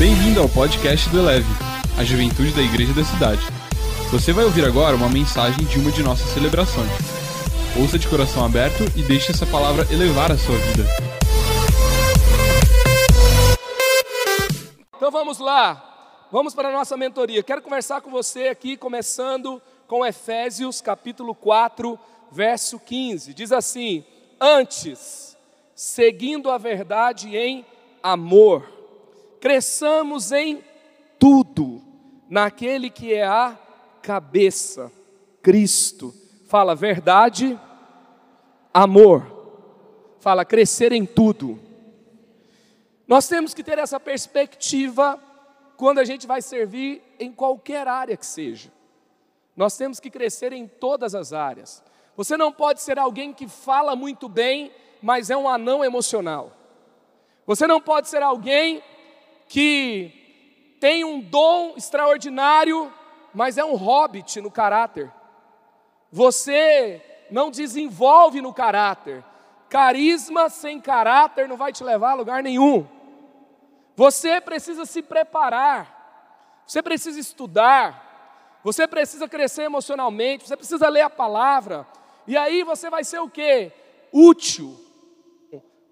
Bem-vindo ao podcast do Eleve, a juventude da igreja da cidade. Você vai ouvir agora uma mensagem de uma de nossas celebrações. Ouça de coração aberto e deixe essa palavra elevar a sua vida. Então vamos lá, vamos para a nossa mentoria. Quero conversar com você aqui, começando com Efésios capítulo 4, verso 15. Diz assim: Antes, seguindo a verdade em amor, cresçamos em tudo naquele que é a cabeça, Cristo. Fala verdade, amor. Fala crescer em tudo. Nós temos que ter essa perspectiva quando a gente vai servir em qualquer área que seja. Nós temos que crescer em todas as áreas. Você não pode ser alguém que fala muito bem, mas é um anão emocional. Você não pode ser alguém que tem um dom extraordinário, mas é um hobbit no caráter. Você não desenvolve no caráter. Carisma sem caráter não vai te levar a lugar nenhum. Você precisa se preparar, você precisa estudar, você precisa crescer emocionalmente, você precisa ler a palavra, e aí você vai ser o que? Útil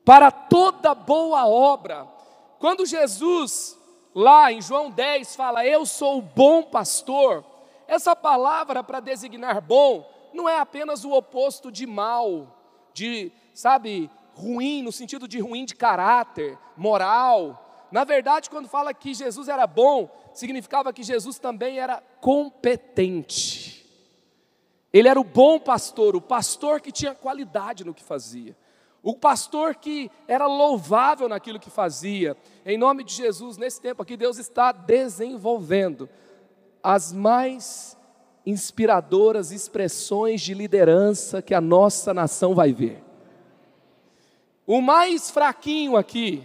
para toda boa obra. Quando Jesus, lá em João 10, fala, Eu sou o bom pastor, essa palavra para designar bom não é apenas o oposto de mal, de, sabe, ruim, no sentido de ruim de caráter, moral, na verdade, quando fala que Jesus era bom, significava que Jesus também era competente. Ele era o bom pastor, o pastor que tinha qualidade no que fazia. O pastor que era louvável naquilo que fazia. Em nome de Jesus, nesse tempo aqui, Deus está desenvolvendo as mais inspiradoras expressões de liderança que a nossa nação vai ver. O mais fraquinho aqui,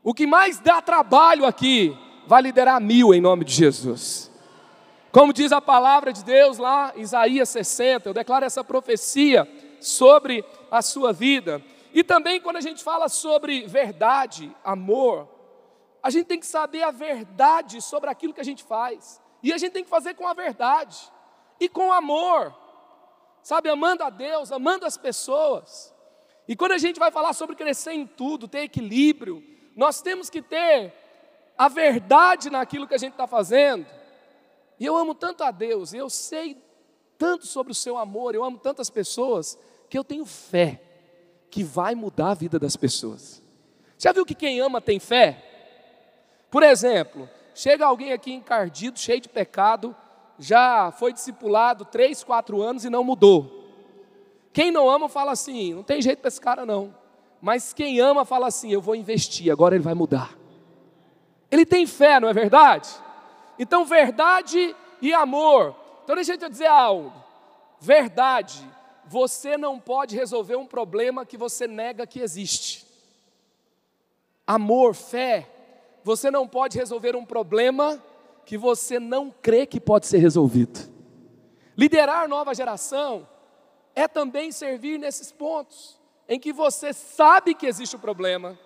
o que mais dá trabalho aqui vai liderar mil em nome de Jesus. Como diz a palavra de Deus lá, Isaías 60, eu declaro essa profecia sobre a sua vida. E também quando a gente fala sobre verdade, amor, a gente tem que saber a verdade sobre aquilo que a gente faz. E a gente tem que fazer com a verdade e com amor. Sabe, amando a Deus, amando as pessoas. E quando a gente vai falar sobre crescer em tudo, ter equilíbrio, nós temos que ter a verdade naquilo que a gente está fazendo. E eu amo tanto a Deus, eu sei tanto sobre o seu amor, eu amo tantas pessoas, que eu tenho fé que vai mudar a vida das pessoas. Já viu que quem ama tem fé? Por exemplo, chega alguém aqui encardido, cheio de pecado, já foi discipulado três, quatro anos e não mudou. Quem não ama fala assim: não tem jeito para esse cara não. Mas quem ama fala assim: eu vou investir, agora ele vai mudar. Ele tem fé, não é verdade? Então, verdade e amor. Então, deixa eu te dizer algo. Verdade, você não pode resolver um problema que você nega que existe. Amor, fé, você não pode resolver um problema que você não crê que pode ser resolvido. Liderar nova geração é também servir nesses pontos em que você sabe que existe o problema,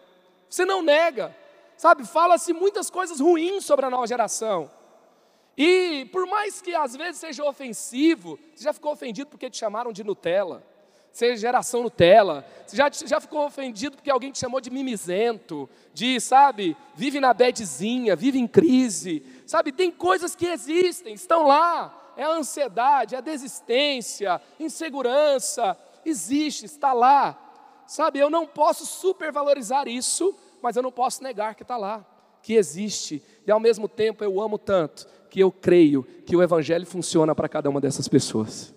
você não nega, sabe? Fala-se muitas coisas ruins sobre a nova geração. E por mais que às vezes seja ofensivo, você já ficou ofendido porque te chamaram de Nutella, seja geração Nutella, você já, já ficou ofendido porque alguém te chamou de mimizento, de, sabe, vive na bedzinha, vive em crise, sabe? Tem coisas que existem, estão lá, é a ansiedade, é a desistência, insegurança, existe, está lá. Sabe, eu não posso supervalorizar isso, mas eu não posso negar que está lá, que existe. E ao mesmo tempo eu amo tanto que eu creio que o Evangelho funciona para cada uma dessas pessoas.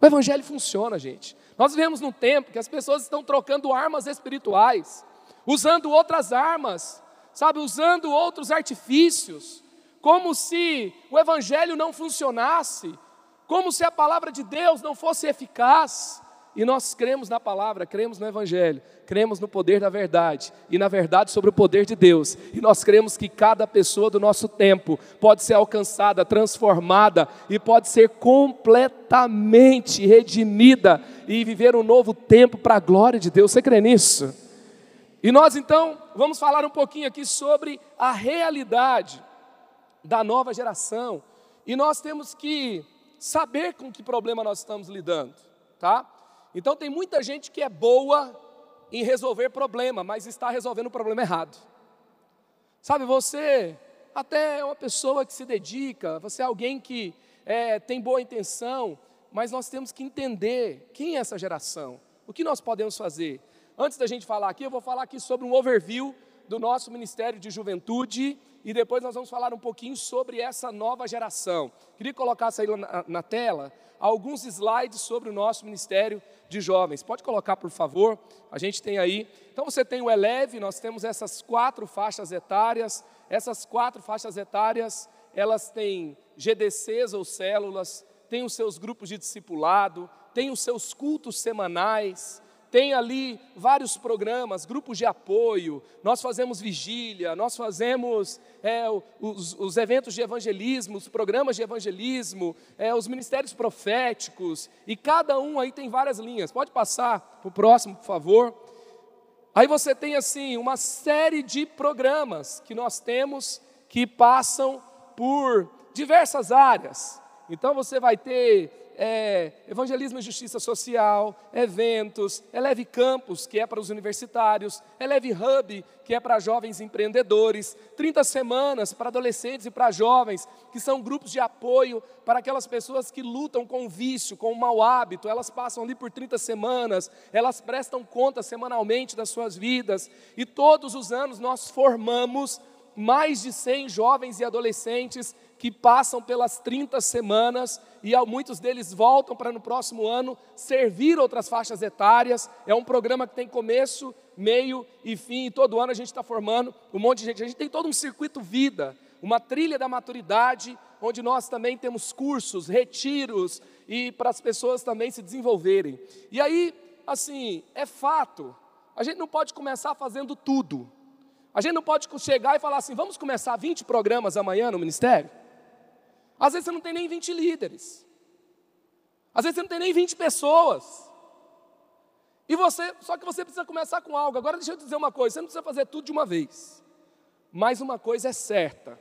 O Evangelho funciona, gente. Nós vivemos num tempo que as pessoas estão trocando armas espirituais, usando outras armas, sabe, usando outros artifícios, como se o Evangelho não funcionasse, como se a palavra de Deus não fosse eficaz. E nós cremos na palavra, cremos no Evangelho, cremos no poder da verdade e na verdade sobre o poder de Deus. E nós cremos que cada pessoa do nosso tempo pode ser alcançada, transformada e pode ser completamente redimida e viver um novo tempo para a glória de Deus. Você crê nisso? E nós então vamos falar um pouquinho aqui sobre a realidade da nova geração. E nós temos que saber com que problema nós estamos lidando, tá? Então tem muita gente que é boa em resolver problema, mas está resolvendo o problema errado. Sabe, você até é uma pessoa que se dedica, você é alguém que é, tem boa intenção, mas nós temos que entender quem é essa geração, o que nós podemos fazer. Antes da gente falar aqui, eu vou falar aqui sobre um overview do nosso Ministério de Juventude e depois nós vamos falar um pouquinho sobre essa nova geração. Queria colocar aí na, na tela, alguns slides sobre o nosso Ministério de Jovens. Pode colocar, por favor? A gente tem aí. Então você tem o Eleve, nós temos essas quatro faixas etárias. Essas quatro faixas etárias, elas têm GDCs ou células, têm os seus grupos de discipulado, têm os seus cultos semanais, tem ali vários programas, grupos de apoio, nós fazemos vigília, nós fazemos é, os, os, eventos de evangelismo, os programas de evangelismo, é, os ministérios proféticos, e cada um aí tem várias linhas. Pode passar para o próximo, por favor. Aí você tem assim uma série de programas que nós temos que passam por diversas áreas. Então você vai ter é, evangelismo e justiça social, eventos, Eleve Campus, que é para os universitários, Eleve Hub, que é para jovens empreendedores, 30 semanas para adolescentes e para jovens, que são grupos de apoio para aquelas pessoas que lutam com o vício, com o mau hábito, elas passam ali por 30 semanas, elas prestam conta semanalmente das suas vidas, e todos os anos nós formamos mais de 100 jovens e adolescentes que passam pelas 30 semanas e muitos deles voltam para no próximo ano servir outras faixas etárias. É um programa que tem começo, meio e fim, e todo ano a gente está formando um monte de gente. A gente tem todo um circuito vida, uma trilha da maturidade, onde nós também temos cursos, retiros, e para as pessoas também se desenvolverem. E aí, assim, é fato, a gente não pode começar fazendo tudo. A gente não pode chegar e falar assim, vamos começar 20 programas amanhã no ministério? Às vezes você não tem nem 20 líderes. Às vezes você não tem nem 20 pessoas. E você, só que você precisa começar com algo. Agora deixa eu te dizer uma coisa, você não precisa fazer tudo de uma vez. Mas uma coisa é certa: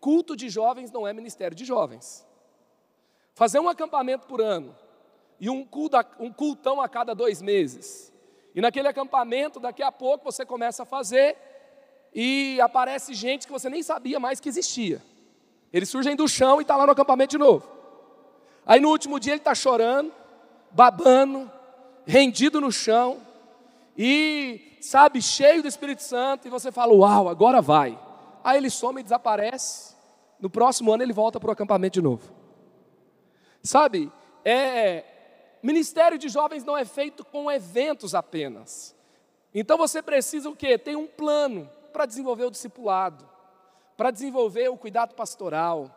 culto de jovens não é ministério de jovens. Fazer um acampamento por ano e um, um cultão a cada dois meses. E naquele acampamento, daqui a pouco você começa a fazer e aparece gente que você nem sabia mais que existia. Eles surgem do chão e está lá no acampamento de novo. Aí no último dia ele está chorando, babando, rendido no chão, e, sabe, cheio do Espírito Santo, e você fala, uau, agora vai. Aí ele some e desaparece. No próximo ano ele volta para o acampamento de novo. Sabe, é, ministério de jovens não é feito com eventos apenas. Então você precisa o quê? Tem um plano para desenvolver o discipulado para desenvolver o cuidado pastoral,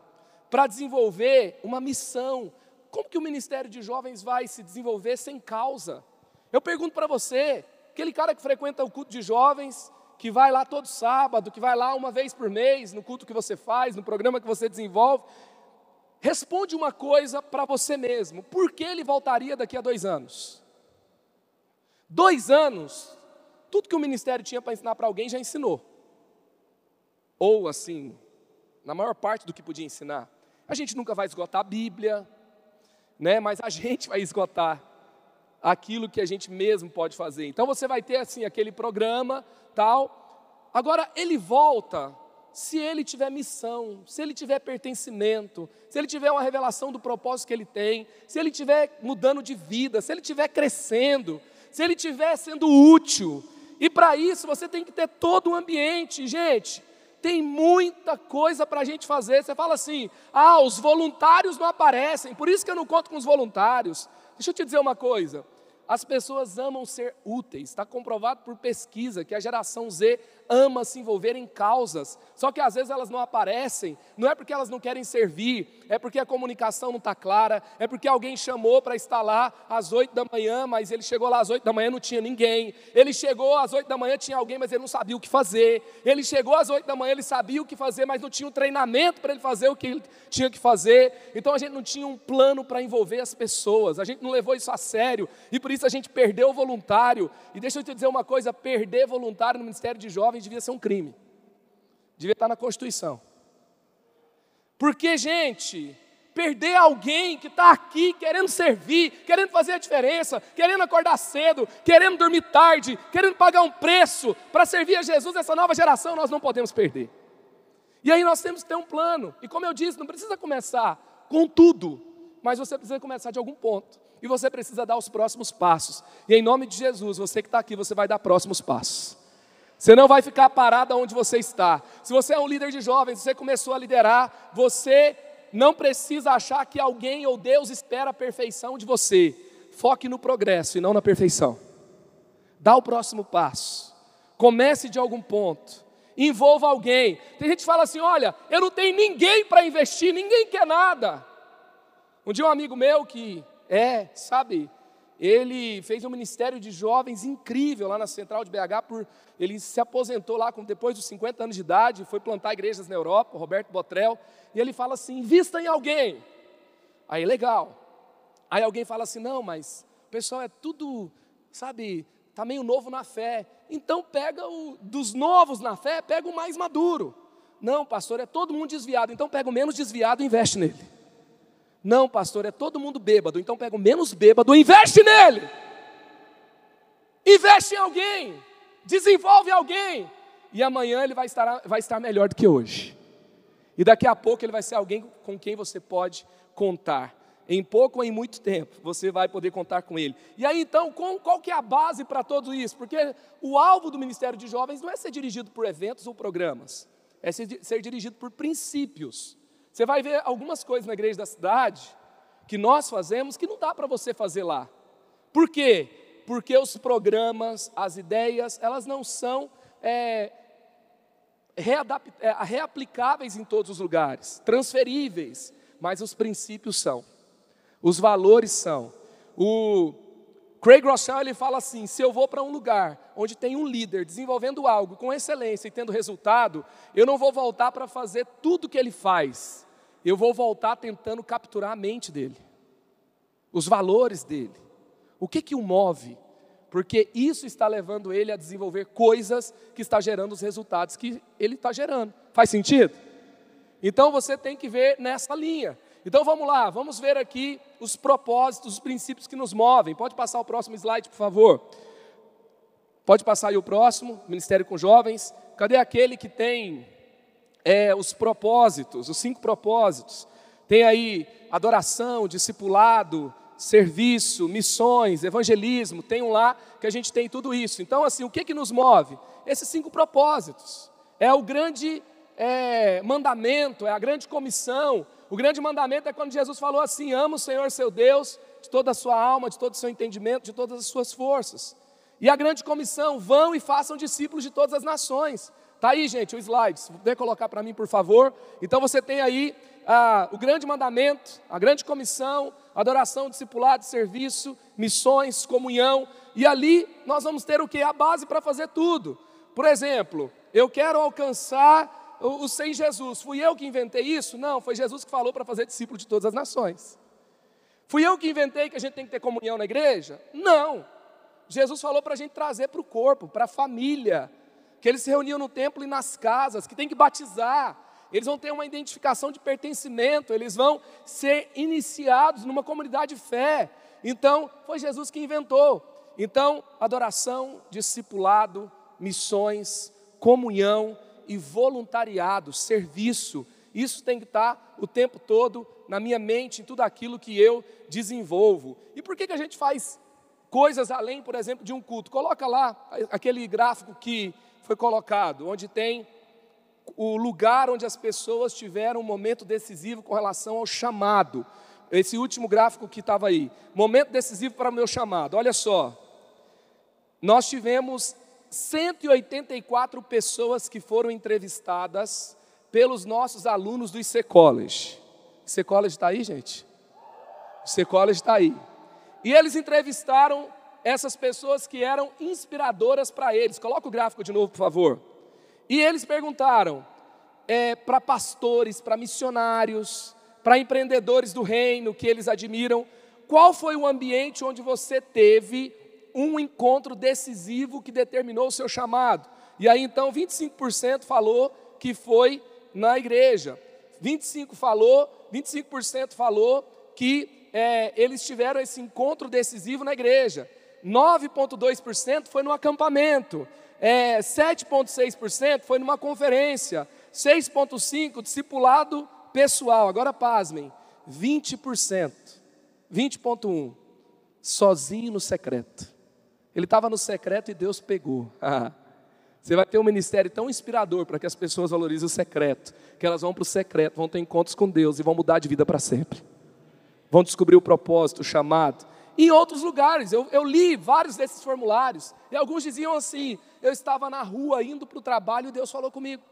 para desenvolver uma missão. Como que o ministério de jovens vai se desenvolver sem causa? Eu pergunto para você, aquele cara que frequenta o culto de jovens, que vai lá todo sábado, que vai lá uma vez por mês, no culto que você faz, no programa que você desenvolve, responde uma coisa para você mesmo: por que ele voltaria daqui a dois anos? Dois anos, tudo que o ministério tinha para ensinar para alguém já ensinou ou assim, na maior parte do que podia ensinar. A gente nunca vai esgotar a Bíblia, né? Mas a gente vai esgotar aquilo que a gente mesmo pode fazer. Então você vai ter assim aquele programa, tal. Agora ele volta se ele tiver missão, se ele tiver pertencimento, se ele tiver uma revelação do propósito que ele tem, se ele tiver mudando de vida, se ele tiver crescendo, se ele tiver sendo útil. E para isso você tem que ter todo o ambiente, gente. Tem muita coisa para a gente fazer. Você fala assim: ah, os voluntários não aparecem, por isso que eu não conto com os voluntários. Deixa eu te dizer uma coisa: as pessoas amam ser úteis. Está comprovado por pesquisa que a geração Z ama se envolver em causas, só que às vezes elas não aparecem, não é porque elas não querem servir, é porque a comunicação não está clara, é porque alguém chamou para estar lá às oito da manhã, mas ele chegou lá às oito da manhã não tinha ninguém, ele chegou às oito da manhã tinha alguém, mas ele não sabia o que fazer, ele chegou às oito da manhã, ele sabia o que fazer, mas não tinha um treinamento para ele fazer o que ele tinha que fazer, então a gente não tinha um plano para envolver as pessoas, a gente não levou isso a sério, e por isso a gente perdeu o voluntário, e deixa eu te dizer uma coisa, perder voluntário no Ministério de Jovens devia ser um crime. Devia estar na Constituição. Porque, gente, perder alguém que está aqui querendo servir, querendo fazer a diferença, querendo acordar cedo, querendo dormir tarde, querendo pagar um preço para servir a Jesus, essa nova geração, nós não podemos perder. E aí nós temos que ter um plano. E como eu disse, não precisa começar com tudo, mas você precisa começar de algum ponto. E você precisa dar os próximos passos. E em nome de Jesus, você que está aqui, você vai dar próximos passos. Você não vai ficar parado onde você está. Se você é um líder de jovens, você começou a liderar, você não precisa achar que alguém ou Deus espera a perfeição de você. Foque no progresso e não na perfeição. Dá o próximo passo. Comece de algum ponto. Envolva alguém. Tem gente que fala assim: olha, eu não tenho ninguém para investir, ninguém quer nada. Um dia um amigo meu que é, sabe, ele fez um ministério de jovens incrível lá na central de BH. Por, ele se aposentou lá com, depois dos 50 anos de idade, foi plantar igrejas na Europa, Roberto Botrel. E ele fala assim: invista em alguém. Aí, legal. Aí alguém fala assim: não, mas o pessoal é tudo, sabe, está meio novo na fé. Então pega o dos novos na fé, pega o mais maduro. Não, pastor, é todo mundo desviado. Então pega o menos desviado e investe nele. Não, pastor, é todo mundo bêbado, então pega o menos bêbado investe nele. Investe em alguém, desenvolve alguém, e amanhã ele vai estar, vai estar melhor do que hoje. E daqui a pouco ele vai ser alguém com quem você pode contar. Em pouco ou em muito tempo, você vai poder contar com ele. E aí então, qual que é a base para tudo isso? Porque o alvo do Ministério de Jovens não é ser dirigido por eventos ou programas, é ser, ser dirigido por princípios. Você vai ver algumas coisas na igreja da cidade que nós fazemos que não dá para você fazer lá. Por quê? Porque os programas, as ideias, elas não são é, é, reaplicáveis em todos os lugares, transferíveis, mas os princípios são, os valores são. O Craig Rochelle ele fala assim: se eu vou para um lugar onde tem um líder desenvolvendo algo com excelência e tendo resultado, eu não vou voltar para fazer tudo que ele faz. Eu vou voltar tentando capturar a mente dele, os valores dele, o que que o move, porque isso está levando ele a desenvolver coisas que está gerando os resultados que ele está gerando. Faz sentido? Então você tem que ver nessa linha. Então vamos lá, vamos ver aqui os propósitos, os princípios que nos movem. Pode passar o próximo slide, por favor. Pode passar aí o próximo, Ministério com Jovens. Cadê aquele que tem é, os propósitos, os cinco propósitos? Tem aí adoração, discipulado, serviço, missões, evangelismo. Tem um lá que a gente tem tudo isso. Então, assim, o que, que nos move? Esses cinco propósitos. É o grande é, mandamento, é a grande comissão, o grande mandamento é quando Jesus falou assim: ama o Senhor seu Deus de toda a sua alma, de todo o seu entendimento, de todas as suas forças. E a grande comissão: vão e façam discípulos de todas as nações. Está aí, gente, o slide. Se colocar para mim, por favor. Então você tem aí ah, o grande mandamento, a grande comissão, adoração, discipulado, serviço, missões, comunhão. E ali nós vamos ter o que? A base para fazer tudo. Por exemplo, eu quero alcançar o, sem Jesus. Fui eu que inventei isso? Não, foi Jesus que falou para fazer discípulo de todas as nações. Fui eu que inventei que a gente tem que ter comunhão na igreja? Não. Jesus falou para a gente trazer para o corpo, para a família, que eles se reuniam no templo e nas casas, que tem que batizar, eles vão ter uma identificação de pertencimento, eles vão ser iniciados numa comunidade de fé. Então, foi Jesus que inventou. Então, adoração, discipulado, missões, comunhão, e voluntariado, serviço. Isso tem que estar o tempo todo na minha mente, em tudo aquilo que eu desenvolvo. E por que, que a gente faz coisas além, por exemplo, de um culto? Coloca lá aquele gráfico que foi colocado, onde tem o lugar onde as pessoas tiveram um momento decisivo com relação ao chamado. Esse último gráfico que estava aí. Momento decisivo para o meu chamado. Olha só. Nós tivemos 184 pessoas que foram entrevistadas pelos nossos alunos do IC College. IC College está aí, gente? IC College está aí. E eles entrevistaram essas pessoas que eram inspiradoras para eles. Coloca o gráfico de novo, por favor. E eles perguntaram é, para pastores, para missionários, para empreendedores do reino que eles admiram, qual foi o ambiente onde você teve um encontro decisivo que determinou o seu chamado? E aí então 25% falou que foi na igreja. 25 falou, 25% falou que é, eles tiveram esse encontro decisivo na igreja. 9,2% foi no acampamento. É, 7,6% foi numa conferência. 6,5% discipulado pessoal. Agora pasmem, 20%. 20,1% sozinho no secreto. Ele estava no secreto e Deus pegou. Você vai ter um ministério tão inspirador para que as pessoas valorizem o secreto, que elas vão para o secreto, vão ter encontros com Deus e vão mudar de vida para sempre. Vão descobrir o propósito, o chamado. Em outros lugares, eu, eu li vários desses formulários, e alguns diziam assim: eu estava na rua indo para o trabalho e Deus falou comigo.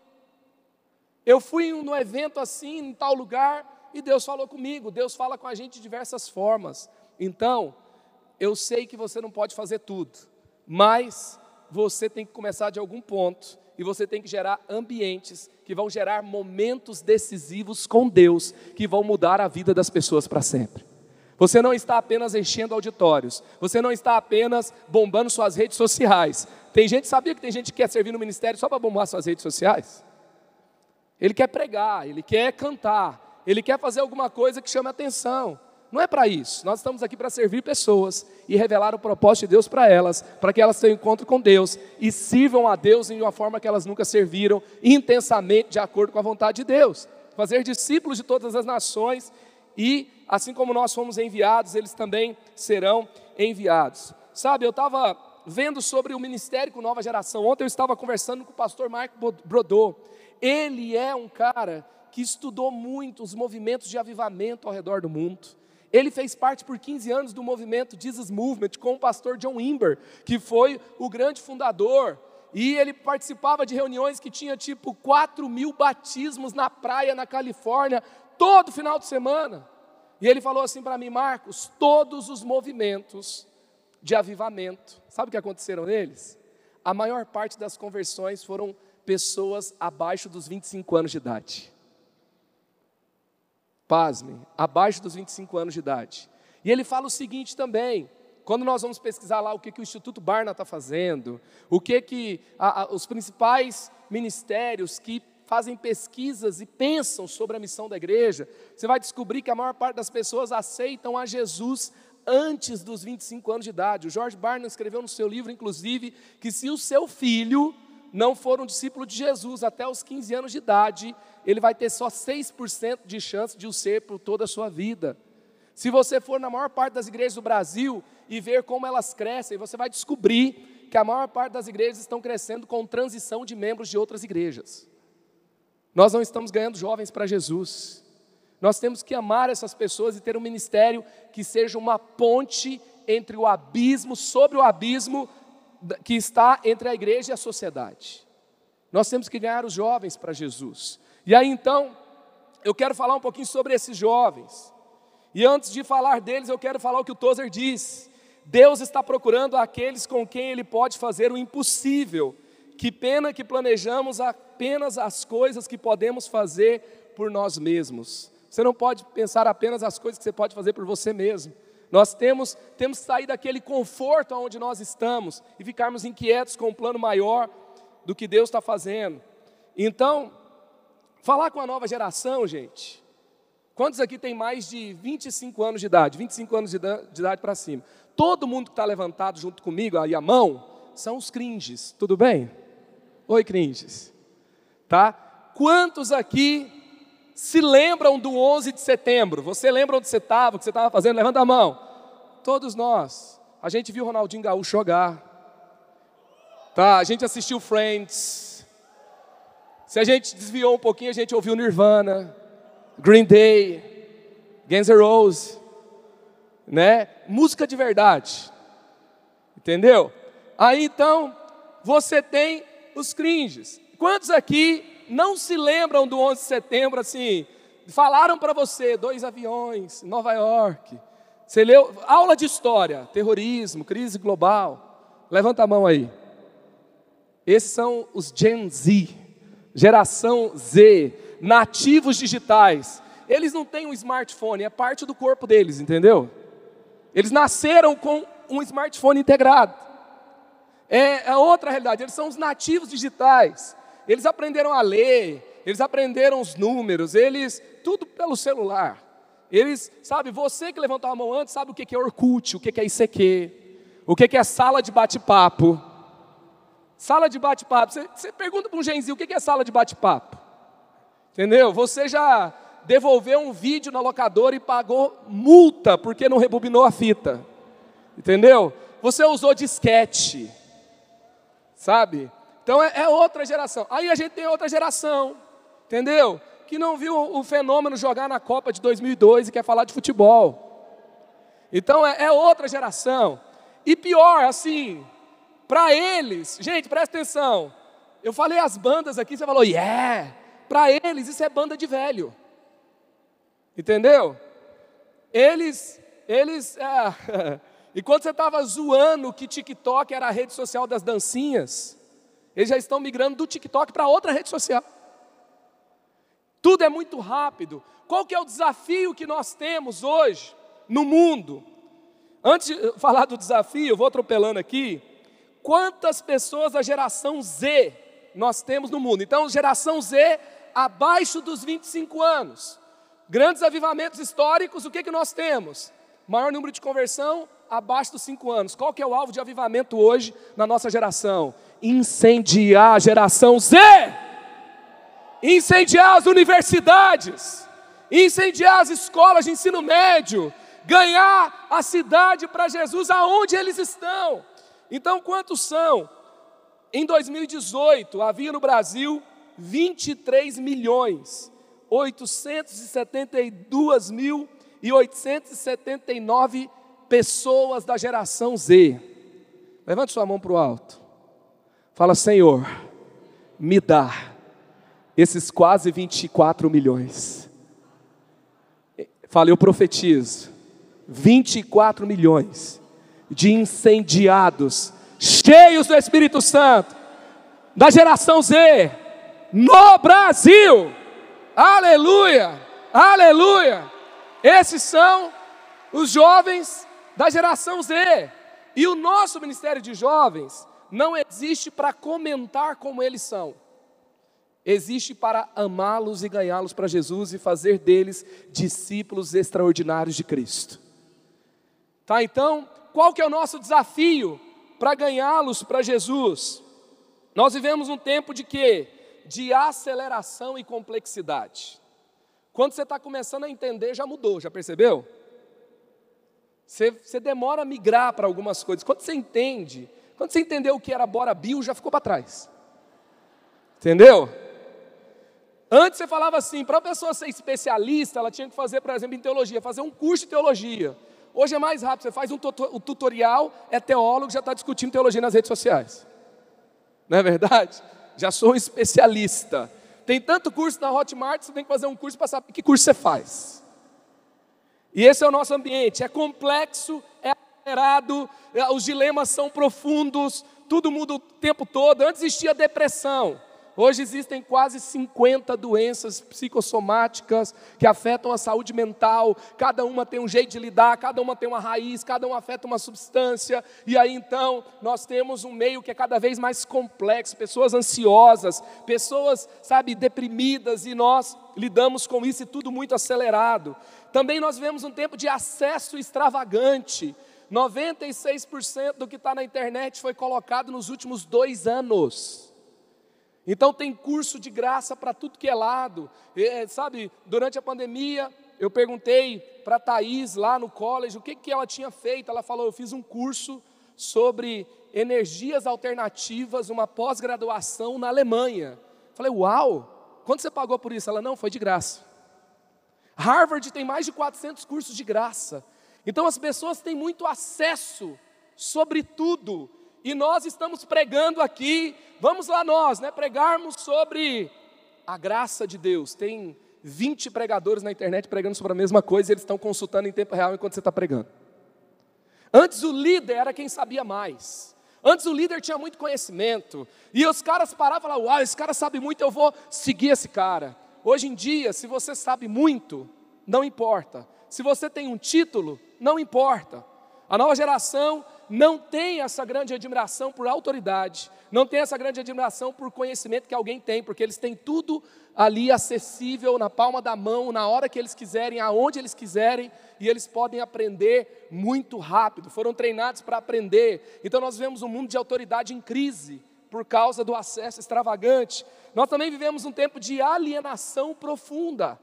Eu fui no evento assim, em tal lugar, e Deus falou comigo. Deus fala com a gente de diversas formas. Então, eu sei que você não pode fazer tudo, mas você tem que começar de algum ponto e você tem que gerar ambientes que vão gerar momentos decisivos com Deus, que vão mudar a vida das pessoas para sempre. Você não está apenas enchendo auditórios, você não está apenas bombando suas redes sociais. Tem gente, sabia que tem gente que quer servir no ministério só para bombar suas redes sociais? Ele quer pregar, ele quer cantar, ele quer fazer alguma coisa que chame atenção. Não é para isso. Nós estamos aqui para servir pessoas e revelar o propósito de Deus para elas, para que elas tenham encontro com Deus e sirvam a Deus em uma forma que elas nunca serviram, intensamente de acordo com a vontade de Deus. Fazer discípulos de todas as nações e, assim como nós fomos enviados, eles também serão enviados. Sabe, eu estava vendo sobre o ministério com nova geração. Ontem eu estava conversando com o pastor Marco Brodô. Ele é um cara que estudou muito os movimentos de avivamento ao redor do mundo. Ele fez parte por 15 anos do movimento Jesus Movement com o pastor John Imber, que foi o grande fundador. E ele participava de reuniões que tinha tipo 4 mil batismos na praia na Califórnia, todo final de semana. E ele falou assim para mim, Marcos, todos os movimentos de avivamento, sabe o que aconteceram neles? A maior parte das conversões foram pessoas abaixo dos 25 anos de idade pasmem, abaixo dos 25 anos de idade. E ele fala o seguinte também, quando nós vamos pesquisar lá o que, que o Instituto Barna está fazendo, o que, que a, a, os principais ministérios que fazem pesquisas e pensam sobre a missão da igreja, você vai descobrir que a maior parte das pessoas aceitam a Jesus antes dos 25 anos de idade. O George Barna escreveu no seu livro, inclusive, que se o seu filho não for um discípulo de Jesus até os 15 anos de idade, ele vai ter só 6% de chance de o ser por toda a sua vida. Se você for na maior parte das igrejas do Brasil e ver como elas crescem, você vai descobrir que a maior parte das igrejas estão crescendo com transição de membros de outras igrejas. Nós não estamos ganhando jovens para Jesus. Nós temos que amar essas pessoas e ter um ministério que seja uma ponte entre o abismo, sobre o abismo que está entre a igreja e a sociedade. Nós temos que ganhar os jovens para Jesus. E aí então, eu quero falar um pouquinho sobre esses jovens. E antes de falar deles, eu quero falar o que o Tozer diz. Deus está procurando aqueles com quem Ele pode fazer o impossível. Que pena que planejamos apenas as coisas que podemos fazer por nós mesmos. Você não pode pensar apenas as coisas que você pode fazer por você mesmo. Nós temos, temos que sair daquele conforto onde nós estamos e ficarmos inquietos com um plano maior do que Deus está fazendo. Então, falar com a nova geração, gente. Quantos aqui tem mais de 25 anos de idade? 25 anos de idade para cima. Todo mundo que está levantado junto comigo, aí a mão, são os cringes, tudo bem? Oi, cringes. Tá? Quantos aqui se lembram do 11 de setembro? Você lembra onde você estava, o que você estava fazendo? Levanta a mão. Todos nós. A gente viu Ronaldinho Gaúcho jogar. Tá, a gente assistiu Friends. Se a gente desviou um pouquinho, a gente ouviu Nirvana, Green Day, Guns N' Roses, né? Música de verdade. Entendeu? Aí então, você tem os cringes. Quantos aqui não se lembram do 11 de setembro assim? Falaram para você, dois aviões, Nova York. Você leu aula de história, terrorismo, crise global. Levanta a mão aí. Esses são os Gen Z, geração Z, nativos digitais. Eles não têm um smartphone, é parte do corpo deles, entendeu? Eles nasceram com um smartphone integrado. É, é outra realidade, eles são os nativos digitais. Eles aprenderam a ler, eles aprenderam os números, eles, tudo pelo celular. Eles, sabe, você que levantou a mão antes, sabe o que é Orkut, o que é ICQ, o que é sala de bate-papo. Sala de bate-papo, você, você pergunta para um genzinho o que é sala de bate-papo. Entendeu? Você já devolveu um vídeo na locadora e pagou multa porque não rebobinou a fita. Entendeu? Você usou disquete. Sabe? Então é, é, outra geração. Aí a gente tem outra geração. Entendeu? Que não viu o fenômeno jogar na Copa de 2002 e quer falar de futebol. Então é, é outra geração. E pior, assim, para eles, gente, presta atenção. Eu falei as bandas aqui, você falou, yeah. Para eles, isso é banda de velho. Entendeu? Eles, eles, é, e quando você estava zoando que TikTok era a rede social das dancinhas, eles já estão migrando do TikTok para outra rede social. Tudo é muito rápido. Qual que é o desafio que nós temos hoje no mundo? Antes de falar do desafio, vou atropelando aqui. Quantas pessoas da geração Z nós temos no mundo? Então, geração Z abaixo dos 25 anos. Grandes avivamentos históricos, o que, que nós temos? Maior número de conversão abaixo dos 5 anos. Qual que é o alvo de avivamento hoje na nossa geração? Incendiar a geração Z. Incendiar as universidades. Incendiar as escolas de ensino médio. Ganhar a cidade para Jesus aonde eles estão. Então, quantos são? Em 2018, havia no Brasil 23 milhões 872 mil e 879 pessoas da geração Z. Levante sua mão para o alto. Fala, Senhor, me dá esses quase 24 milhões. Fala, eu profetizo 24 milhões de incendiados, cheios do Espírito Santo, da geração Z, no Brasil. Aleluia! Aleluia! Esses são os jovens da geração Z. E o nosso ministério de jovens não existe para comentar como eles são. Existe para amá-los e ganhá-los para Jesus e fazer deles discípulos extraordinários de Cristo. Tá? Então, qual que é o nosso desafio para ganhá-los para Jesus? Nós vivemos um tempo de quê? de aceleração e complexidade. Quando você está começando a entender, já mudou, já percebeu? Você, você demora a migrar para algumas coisas. Quando você entende, quando você entendeu o que era Bora Bio, já ficou para trás. Entendeu? Antes você falava assim, para a pessoa ser especialista, ela tinha que fazer, por exemplo, em teologia, fazer um curso de teologia. Hoje é mais rápido, você faz um tutorial, é teólogo, já está discutindo teologia nas redes sociais. Não é verdade? já sou um especialista. Tem tanto curso na Hotmart, você tem que fazer um curso para saber que curso você faz. E esse é o nosso ambiente, é complexo, é acelerado, é, os dilemas são profundos, tudo muda o tempo todo. Antes existia depressão. Hoje existem quase 50 doenças psicossomáticas que afetam a saúde mental, cada uma tem um jeito de lidar, cada uma tem uma raiz, cada uma afeta uma substância, e aí então nós temos um meio que é cada vez mais complexo, pessoas ansiosas, pessoas, sabe, deprimidas, e nós lidamos com isso e tudo muito acelerado. Também nós vemos um tempo de acesso extravagante. 96% do que está na internet foi colocado nos últimos dois anos. Então tem curso de graça para tudo que é lado. É, sabe, durante a pandemia, eu perguntei para a Thaís lá no college o que, que ela tinha feito. Ela falou: eu fiz um curso sobre energias alternativas, uma pós-graduação na Alemanha. Falei, uau, quanto você pagou por isso? Ela, não, foi de graça. Harvard tem mais de 400 cursos de graça. Então as pessoas têm muito acesso sobre tudo E nós estamos pregando aqui, vamos lá nós, né, pregarmos sobre a graça de Deus. Tem 20 pregadores na internet pregando sobre a mesma coisa e eles estão consultando em tempo real enquanto você está pregando. Antes o líder era quem sabia mais. Antes o líder tinha muito conhecimento. E os caras paravam e falavam, uau, esse cara sabe muito, eu vou seguir esse cara. Hoje em dia, se você sabe muito, não importa. Se você tem um título, não importa. A nova geração não tem essa grande admiração por autoridade, não tem essa grande admiração por conhecimento que alguém tem, porque eles têm tudo ali acessível na palma da mão, na hora que eles quiserem, aonde eles quiserem, e eles podem aprender muito rápido. Foram treinados para aprender. Então nós vemos um mundo de autoridade em crise por causa do acesso extravagante. Nós também vivemos um tempo de alienação profunda.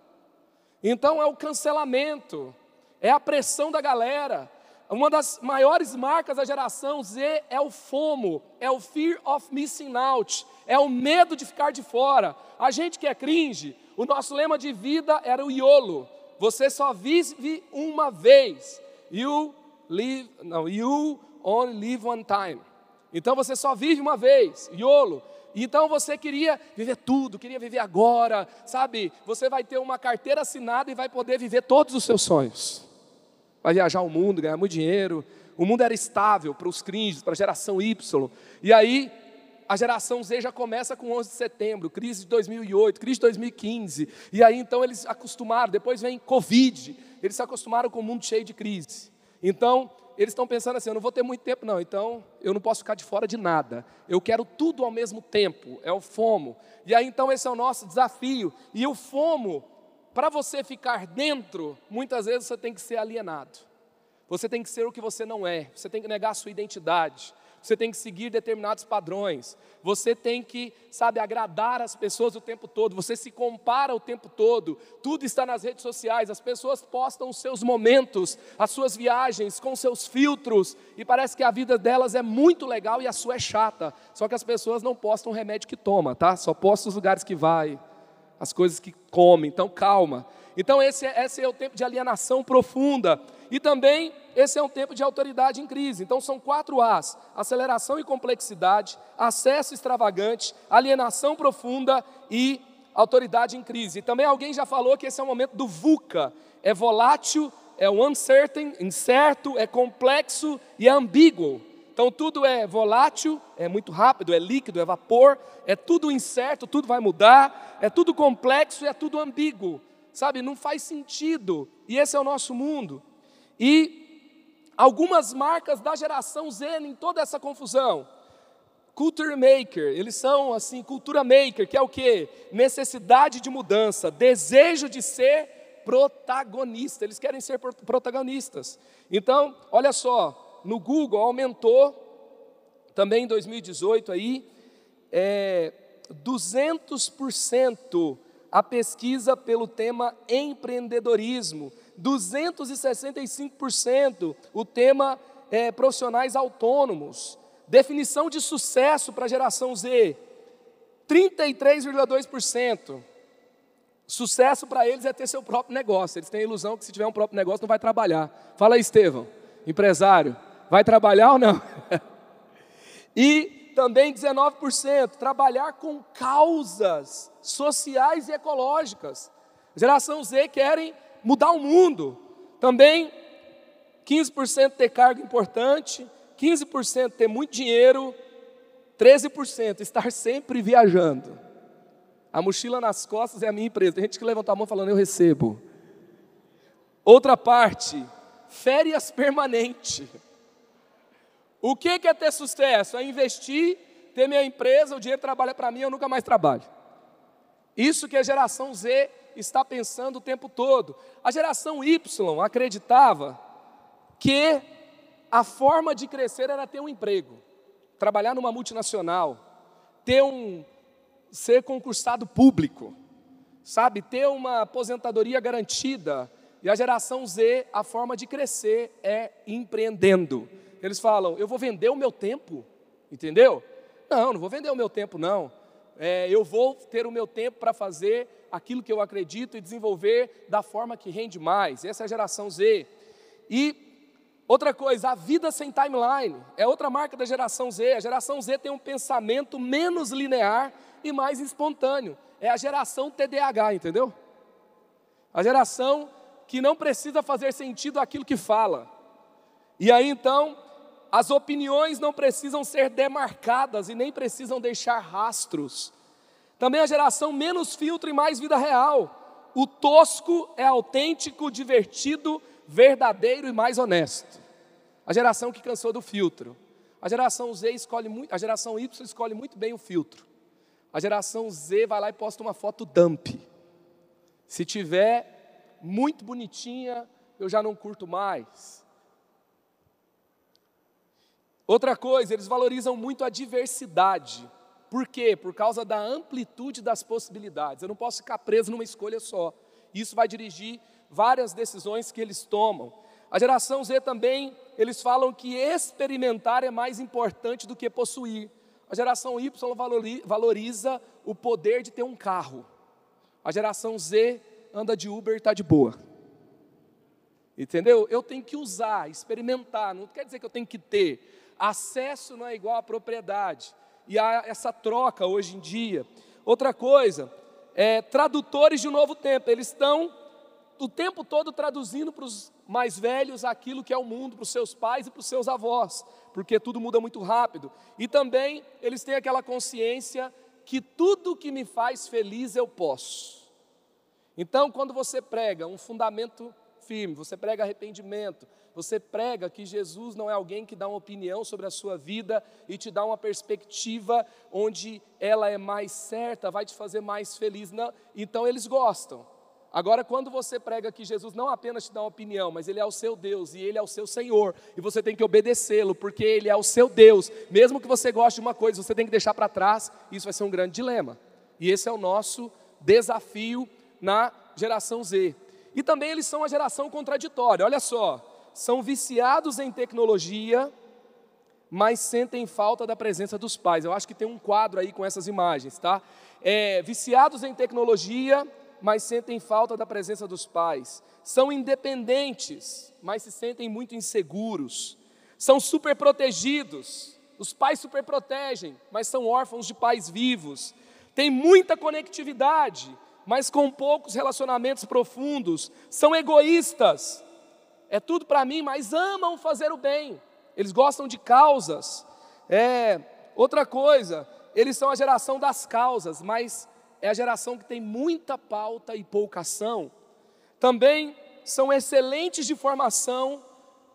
Então é o cancelamento, é a pressão da galera, uma das maiores marcas da geração Z é o FOMO, é o Fear of Missing Out, é o medo de ficar de fora. A gente que é cringe, o nosso lema de vida era o YOLO. Você só vive uma vez. You live, não, you only live one time. Então você só vive uma vez, YOLO. Então você queria viver tudo, queria viver agora, sabe? Você vai ter uma carteira assinada e vai poder viver todos os seus sonhos vai viajar o mundo, ganhar muito dinheiro. O mundo era estável para os cringes, para a geração Y. E aí, a geração Z já começa com 11 de setembro, crise de 2008, crise de 2015. E aí, então, eles acostumaram. Depois vem Covid. Eles se acostumaram com o mundo cheio de crise. Então, eles estão pensando assim: eu não vou ter muito tempo, não, então eu não posso ficar de fora de nada. Eu quero tudo ao mesmo tempo. É o FOMO. E aí, então, esse é o nosso desafio. E o FOMO para você ficar dentro, muitas vezes você tem que ser alienado. Você tem que ser o que você não é. Você tem que negar a sua identidade. Você tem que seguir determinados padrões. Você tem que, sabe, agradar as pessoas o tempo todo. Você se compara o tempo todo. Tudo está nas redes sociais. As pessoas postam os seus momentos, as suas viagens com seus filtros. E parece que a vida delas é muito legal e a sua é chata. Só que as pessoas não postam o remédio que toma, tá? Só postam os lugares que vai, as coisas que come. Então, calma. Então, esse, é, esse é o tempo de alienação profunda. E também, esse é um tempo de autoridade em crise. Então, são quatro As: aceleração e complexidade, acesso extravagante, alienação profunda e autoridade em crise. E também alguém já falou que esse é o momento do VUCA: é volátil, é uncertain, incerto, é complexo e é ambíguo. Então tudo é volátil, é muito rápido, é líquido, é vapor, é tudo incerto, tudo vai mudar, é tudo complexo e é tudo ambíguo. Sabe, não faz sentido. E esse é o nosso mundo. E algumas marcas da geração Z em toda essa confusão. Culture maker, eles são assim, cultura maker, que é o que? Necessidade de mudança, desejo de ser protagonista, eles querem ser protagonistas. Então, olha só, no Google aumentou também em 2018 aí é, 200% a pesquisa pelo tema empreendedorismo, 265% o tema é, profissionais autônomos, definição de sucesso para a geração Z, 33,2%. Sucesso para eles é ter seu próprio negócio. Eles têm a ilusão que se tiver um próprio negócio não vai trabalhar. Fala aí, Estevão, empresário. Vai trabalhar ou não? e também 19%, trabalhar com causas sociais e ecológicas. Geração Z querem mudar o mundo. Também 15% ter cargo importante, 15% ter muito dinheiro, 13% estar sempre viajando. A mochila nas costas é a minha empresa. Tem gente que levanta a mão falando, eu recebo. Outra parte, férias permanente. O que é ter sucesso? É investir, ter minha empresa, o dinheiro trabalha para mim, eu nunca mais trabalho. Isso que a geração Z está pensando o tempo todo. A geração Y acreditava que a forma de crescer era ter um emprego, trabalhar numa multinacional, ter um ser concursado público, sabe, ter uma aposentadoria garantida. E a geração Z, a forma de crescer é empreendendo. Eles falam, eu vou vender o meu tempo, entendeu? Não, não vou vender o meu tempo, não. É, eu vou ter o meu tempo para fazer aquilo que eu acredito e desenvolver da forma que rende mais. Essa é a geração Z. E Outra coisa, a vida sem timeline é outra marca da geração Z. A geração Z tem um pensamento menos linear e mais espontâneo. É a geração TDAH, entendeu? A geração que não precisa fazer sentido aquilo que fala. E aí então, as opiniões não precisam ser demarcadas e nem precisam deixar rastros. Também a geração menos filtro e mais vida real. O tosco é autêntico, divertido, verdadeiro e mais honesto. A geração que cansou do filtro. A geração Z escolhe muito, a geração Y escolhe muito bem o filtro. A geração Z vai lá e posta uma foto dump. Se tiver muito bonitinha, eu já não curto mais. Outra coisa, eles valorizam muito a diversidade. Por quê? Por causa da amplitude das possibilidades. Eu não posso ficar preso numa escolha só. Isso vai dirigir várias decisões que eles tomam. A geração Z também, eles falam que experimentar é mais importante do que possuir. A geração Y valoriza o poder de ter um carro. A geração Z anda de Uber e está de boa. Entendeu? Eu tenho que usar, experimentar, não quer dizer que eu tenho que ter. Acesso não é igual a propriedade. E há essa troca hoje em dia. Outra coisa, é, tradutores de um novo tempo, eles estão o tempo todo traduzindo para os mais velhos aquilo que é o mundo, para os seus pais e para os seus avós, porque tudo muda muito rápido. E também eles têm aquela consciência que tudo que me faz feliz eu posso. Então, quando você prega um fundamento firme, você prega arrependimento, você prega que Jesus não é alguém que dá uma opinião sobre a sua vida e te dá uma perspectiva onde ela é mais certa, vai te fazer mais feliz. Não, então eles gostam. Agora, quando você prega que Jesus não apenas te dá uma opinião, mas Ele é o seu Deus e Ele é o seu Senhor, e você tem que obedecê-lo, porque Ele é o seu Deus, mesmo que você goste de uma coisa, você tem que deixar para trás, isso vai ser um grande dilema. E esse é o nosso desafio na geração Z. E também eles são a geração contraditória, olha só, são viciados em tecnologia, mas sentem falta da presença dos pais. Eu acho que tem um quadro aí com essas imagens, tá? É, viciados em tecnologia, mas sentem falta da presença dos pais. São independentes, mas se sentem muito inseguros. São superprotegidos. Os pais superprotegem, mas são órfãos de pais vivos. Têm muita conectividade, mas com poucos relacionamentos profundos. São egoístas. É tudo para mim, mas amam fazer o bem. Eles gostam de causas. É, outra coisa, eles são a geração das causas, mas é a geração que tem muita pauta e pouca ação. Também são excelentes de formação,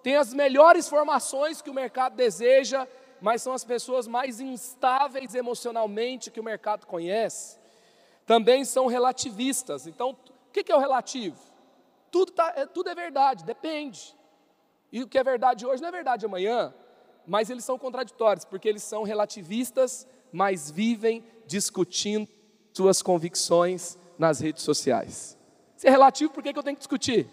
têm as melhores formações que o mercado deseja, mas são as pessoas mais instáveis emocionalmente que o mercado conhece. Também são relativistas. Então, o que é o relativo? Tudo, tá, é, tudo é verdade, depende. E o que é verdade hoje não é verdade amanhã, mas eles são contraditórios, porque eles são relativistas, mas vivem discutindo suas convicções nas redes sociais. Se é relativo, por que eu tenho que discutir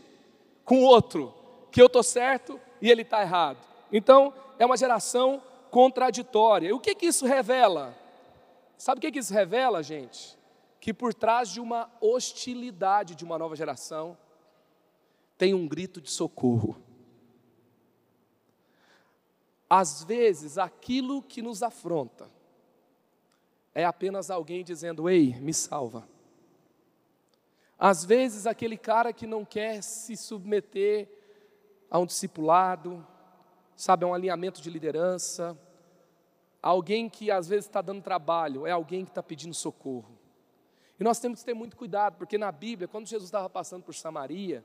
com o outro que eu estou certo e ele está errado? Então, é uma geração contraditória. E o que, que isso revela? Sabe o que, que isso revela, gente? Que por trás de uma hostilidade de uma nova geração, tem um grito de socorro. Às vezes, aquilo que nos afronta, é apenas alguém dizendo: Ei, me salva. Às vezes, aquele cara que não quer se submeter a um discipulado, sabe, a um alinhamento de liderança, alguém que às vezes está dando trabalho, é alguém que está pedindo socorro. E nós temos que ter muito cuidado, porque na Bíblia, quando Jesus estava passando por Samaria,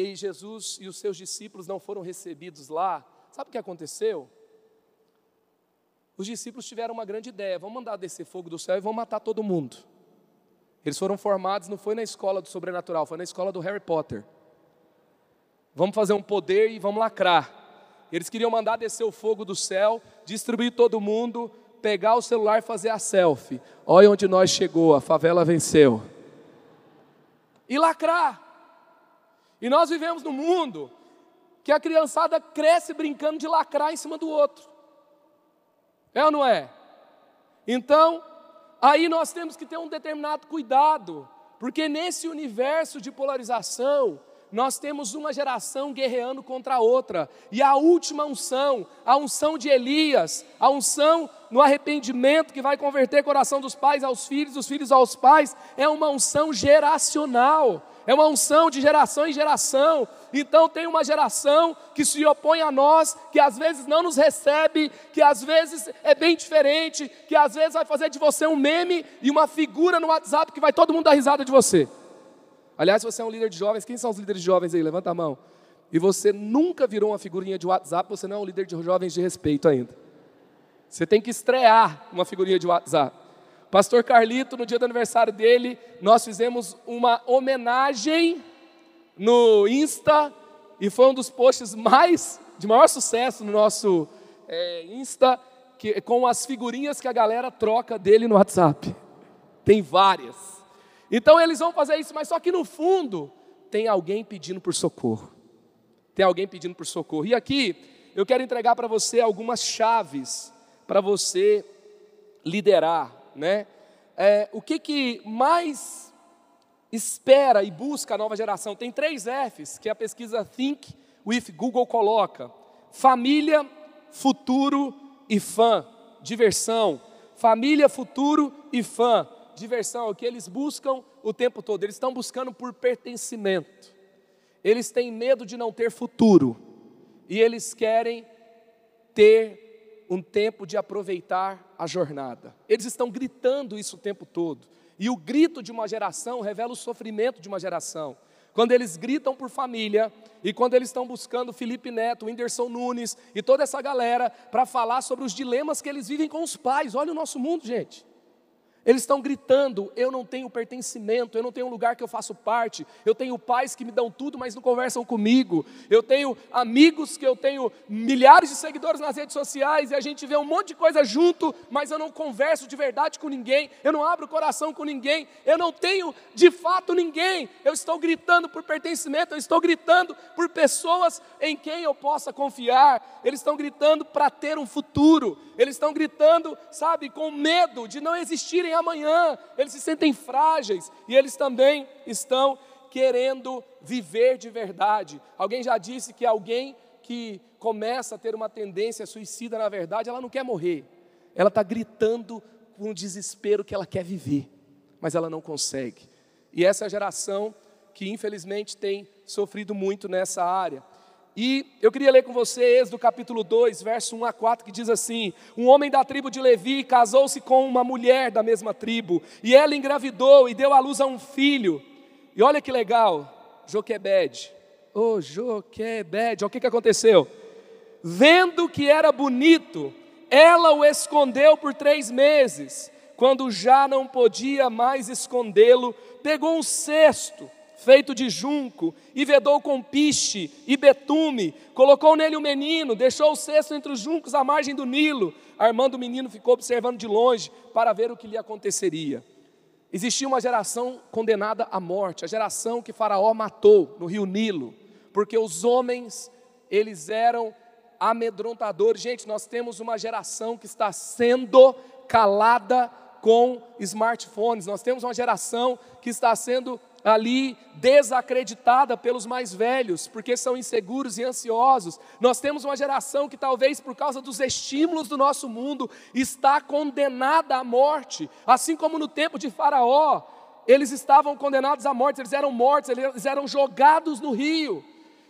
e Jesus e os seus discípulos não foram recebidos lá, sabe o que aconteceu? os discípulos tiveram uma grande ideia: vamos mandar descer fogo do céu e vamos matar todo mundo. Eles foram formados, não foi na escola do sobrenatural, foi na escola do Harry Potter. Vamos fazer um poder e vamos lacrar. Eles queriam mandar descer o fogo do céu, distribuir todo mundo, pegar o celular e fazer a selfie. Olha onde nós chegou, a favela venceu. E lacrar. E nós vivemos num mundo que a criançada cresce brincando de lacrar em cima do outro. É ou não é? Então, aí nós temos que ter um determinado cuidado, porque nesse universo de polarização, nós temos uma geração guerreando contra a outra, e a última unção, a unção de Elias, a unção no arrependimento que vai converter o coração dos pais aos filhos, dos filhos aos pais, é uma unção geracional, é uma unção de geração em geração. Então tem uma geração que se opõe a nós, que às vezes não nos recebe, que às vezes é bem diferente, que às vezes vai fazer de você um meme e uma figura no WhatsApp que vai todo mundo dar risada de você. Aliás, você é um líder de jovens, quem são os líderes de jovens aí? Levanta a mão. E você nunca virou uma figurinha de WhatsApp, você não é um líder de jovens de respeito ainda. Você tem que estrear uma figurinha de WhatsApp. Pastor Carlito, no dia do aniversário dele, nós fizemos uma homenagem no Insta e foi um dos posts mais de maior sucesso no nosso é, Insta, que, com as figurinhas que a galera troca dele no WhatsApp. Tem várias. Então eles vão fazer isso, mas só que no fundo tem alguém pedindo por socorro. Tem alguém pedindo por socorro. E aqui eu quero entregar para você algumas chaves para você liderar, né? É, o que, que mais espera e busca a nova geração? Tem três Fs que a pesquisa Think with Google coloca: família, futuro e fã. Diversão. Família, futuro e fã diversão, é o que eles buscam o tempo todo. Eles estão buscando por pertencimento. Eles têm medo de não ter futuro. E eles querem ter um tempo de aproveitar a jornada. Eles estão gritando isso o tempo todo. E o grito de uma geração revela o sofrimento de uma geração. Quando eles gritam por família e quando eles estão buscando Felipe Neto, Whindersson Nunes e toda essa galera para falar sobre os dilemas que eles vivem com os pais. Olha o nosso mundo, gente. Eles estão gritando: eu não tenho pertencimento, eu não tenho um lugar que eu faço parte. Eu tenho pais que me dão tudo, mas não conversam comigo. Eu tenho amigos que eu tenho milhares de seguidores nas redes sociais e a gente vê um monte de coisa junto, mas eu não converso de verdade com ninguém. Eu não abro o coração com ninguém. Eu não tenho de fato ninguém. Eu estou gritando por pertencimento, eu estou gritando por pessoas em quem eu possa confiar. Eles estão gritando para ter um futuro. Eles estão gritando, sabe, com medo de não existirem amanhã, eles se sentem frágeis e eles também estão querendo viver de verdade. Alguém já disse que alguém que começa a ter uma tendência suicida, na verdade, ela não quer morrer, ela está gritando com um desespero que ela quer viver, mas ela não consegue. E essa geração que infelizmente tem sofrido muito nessa área. E eu queria ler com vocês do capítulo 2, verso 1 a 4, que diz assim: Um homem da tribo de Levi casou-se com uma mulher da mesma tribo, e ela engravidou e deu à luz a um filho. E olha que legal, Joquebed. Ô oh, Joquebed, o que, que aconteceu? Vendo que era bonito, ela o escondeu por três meses. Quando já não podia mais escondê-lo, pegou um cesto feito de junco, e vedou com piche e betume, colocou nele o menino, deixou o cesto entre os juncos à margem do Nilo. Armando o menino ficou observando de longe para ver o que lhe aconteceria. Existia uma geração condenada à morte, a geração que Faraó matou no rio Nilo, porque os homens, eles eram amedrontadores. Gente, nós temos uma geração que está sendo calada com smartphones, nós temos uma geração que está sendo ali desacreditada pelos mais velhos, porque são inseguros e ansiosos. Nós temos uma geração que talvez por causa dos estímulos do nosso mundo está condenada à morte, assim como no tempo de Faraó, eles estavam condenados à morte, eles eram mortos, eles eram jogados no rio.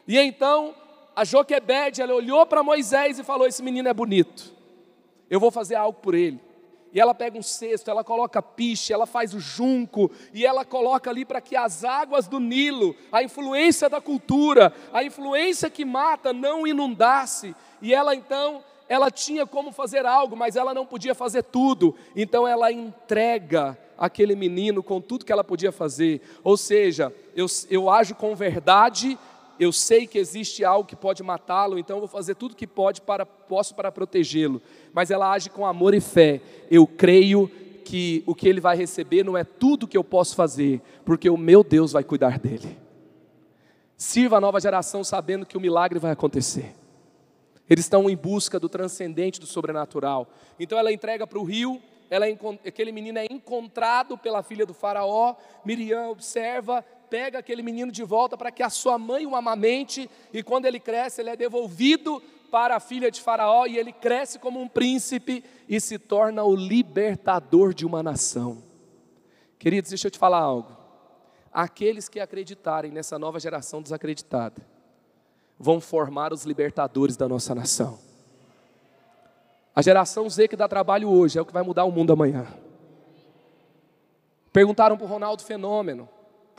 E então a Joquebede, ela olhou para Moisés e falou: "Esse menino é bonito. Eu vou fazer algo por ele." E ela pega um cesto, ela coloca piche, ela faz o junco, e ela coloca ali para que as águas do Nilo, a influência da cultura, a influência que mata, não inundasse. E ela então, ela tinha como fazer algo, mas ela não podia fazer tudo. Então ela entrega aquele menino com tudo que ela podia fazer. Ou seja, eu, eu ajo com verdade, eu sei que existe algo que pode matá-lo, então eu vou fazer tudo que pode para, posso para protegê-lo. Mas ela age com amor e fé. Eu creio que o que ele vai receber não é tudo que eu posso fazer, porque o meu Deus vai cuidar dele. Sirva a nova geração sabendo que o milagre vai acontecer. Eles estão em busca do transcendente, do sobrenatural. Então ela entrega para o rio, ela aquele menino é encontrado pela filha do faraó, Miriam observa, pega aquele menino de volta para que a sua mãe o amamente, e quando ele cresce, ele é devolvido para a filha de Faraó, e ele cresce como um príncipe e se torna o libertador de uma nação. Queridos, deixa eu te falar algo. Aqueles que acreditarem nessa nova geração desacreditada vão formar os libertadores da nossa nação. A geração Z que dá trabalho hoje é o que vai mudar o mundo amanhã. Perguntaram para o Ronaldo Fenômeno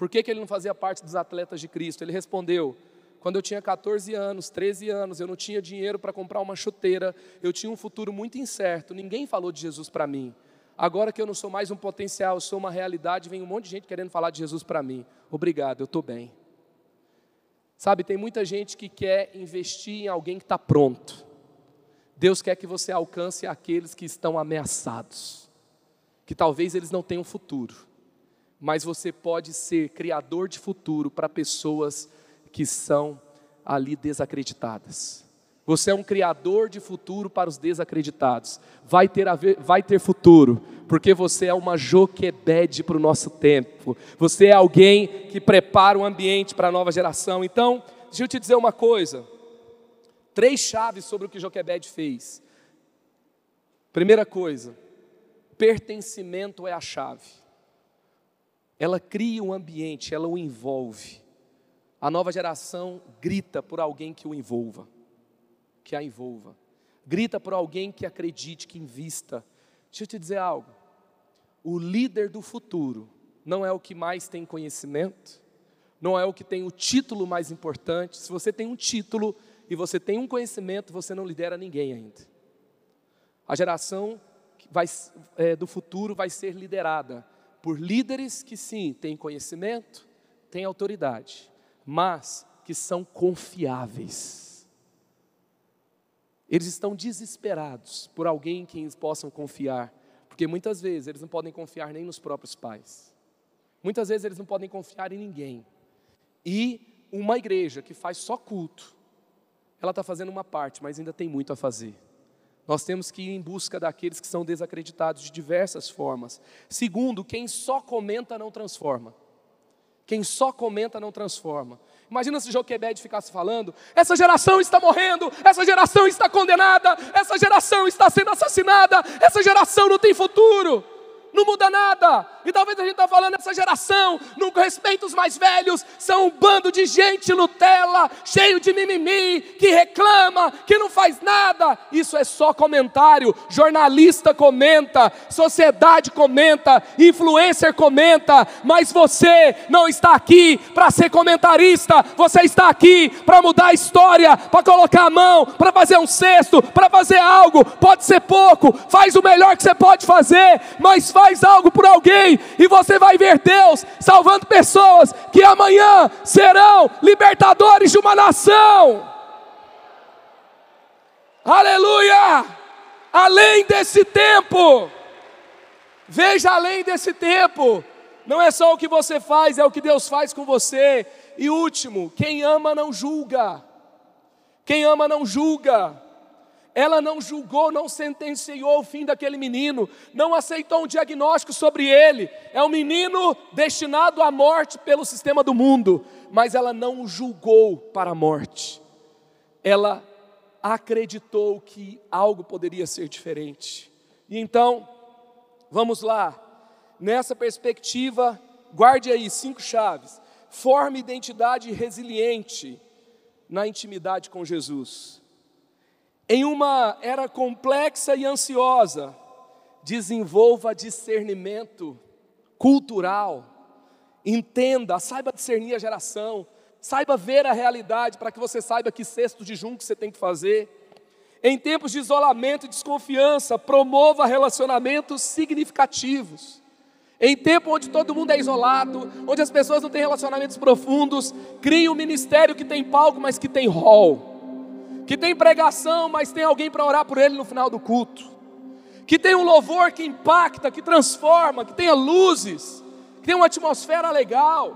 por que, que ele não fazia parte dos atletas de Cristo. Ele respondeu: quando eu tinha 14 anos, 13 anos, eu não tinha dinheiro para comprar uma chuteira, eu tinha um futuro muito incerto, ninguém falou de Jesus para mim. Agora que eu não sou mais um potencial, eu sou uma realidade, vem um monte de gente querendo falar de Jesus para mim. Obrigado, eu estou bem. Sabe, tem muita gente que quer investir em alguém que está pronto. Deus quer que você alcance aqueles que estão ameaçados, que talvez eles não tenham futuro, mas você pode ser criador de futuro para pessoas que são ali desacreditadas. Você é um criador de futuro para os desacreditados. Vai ter, ver, vai ter futuro, porque você é uma Joquebede para o nosso tempo. Você é alguém que prepara o ambiente para a nova geração. Então, deixa eu te dizer uma coisa. Três chaves sobre o que Joquebed fez. Primeira coisa, pertencimento é a chave. Ela cria um ambiente, ela o envolve. A nova geração grita por alguém que o envolva, que a envolva. Grita por alguém que acredite, que invista. Deixa eu te dizer algo. O líder do futuro não é o que mais tem conhecimento, não é o que tem o título mais importante. Se você tem um título, e você tem um conhecimento, você não lidera ninguém ainda. A geração vai, é, do futuro vai ser liderada por líderes que sim, têm conhecimento, têm autoridade, mas que são confiáveis. Eles estão desesperados por alguém em quem possam confiar, porque muitas vezes eles não podem confiar nem nos próprios pais. Muitas vezes eles não podem confiar em ninguém. E uma igreja que faz só culto, ela está fazendo uma parte, mas ainda tem muito a fazer. Nós temos que ir em busca daqueles que são desacreditados de diversas formas. Segundo, quem só comenta não transforma. Quem só comenta não transforma. Imagina se Joquebed ficasse falando: essa geração está morrendo, essa geração está condenada, essa geração está sendo assassinada, essa geração não tem futuro não muda nada. E talvez a gente está falando, essa geração não respeita os mais velhos, são um bando de gente Nutella, cheio de mimimi, que reclama, que não faz nada. Isso é só comentário. Jornalista comenta, sociedade comenta, influencer comenta, mas você não está aqui para ser comentarista, você está aqui para mudar a história, para colocar a mão, para fazer um cesto, para fazer algo. Pode ser pouco, faz o melhor que você pode fazer, mas faz faz algo por alguém e você vai ver Deus salvando pessoas que amanhã serão libertadores de uma nação. Aleluia! Além desse tempo, veja além desse tempo, não é só o que você faz, é o que Deus faz com você. E último, quem ama não julga. Quem ama não julga. Ela não julgou, não sentenciou o fim daquele menino, não aceitou um diagnóstico sobre ele. É um menino destinado à morte pelo sistema do mundo, mas ela não o julgou para a morte. Ela acreditou que algo poderia ser diferente. E então, vamos lá. Nessa perspectiva, guarde aí cinco chaves. Forme identidade resiliente na intimidade com Jesus. Em uma era complexa e ansiosa, desenvolva discernimento cultural, entenda, saiba discernir a geração, saiba ver a realidade para que você saiba que cesto de junco você tem que fazer. Em tempos de isolamento e desconfiança, promova relacionamentos significativos. Em tempo onde todo mundo é isolado, onde as pessoas não têm relacionamentos profundos, crie um ministério que tem palco, mas que tem hall que tem pregação, mas tem alguém para orar por ele no final do culto, que tem um louvor que impacta, que transforma, que tenha luzes, que tenha uma atmosfera legal,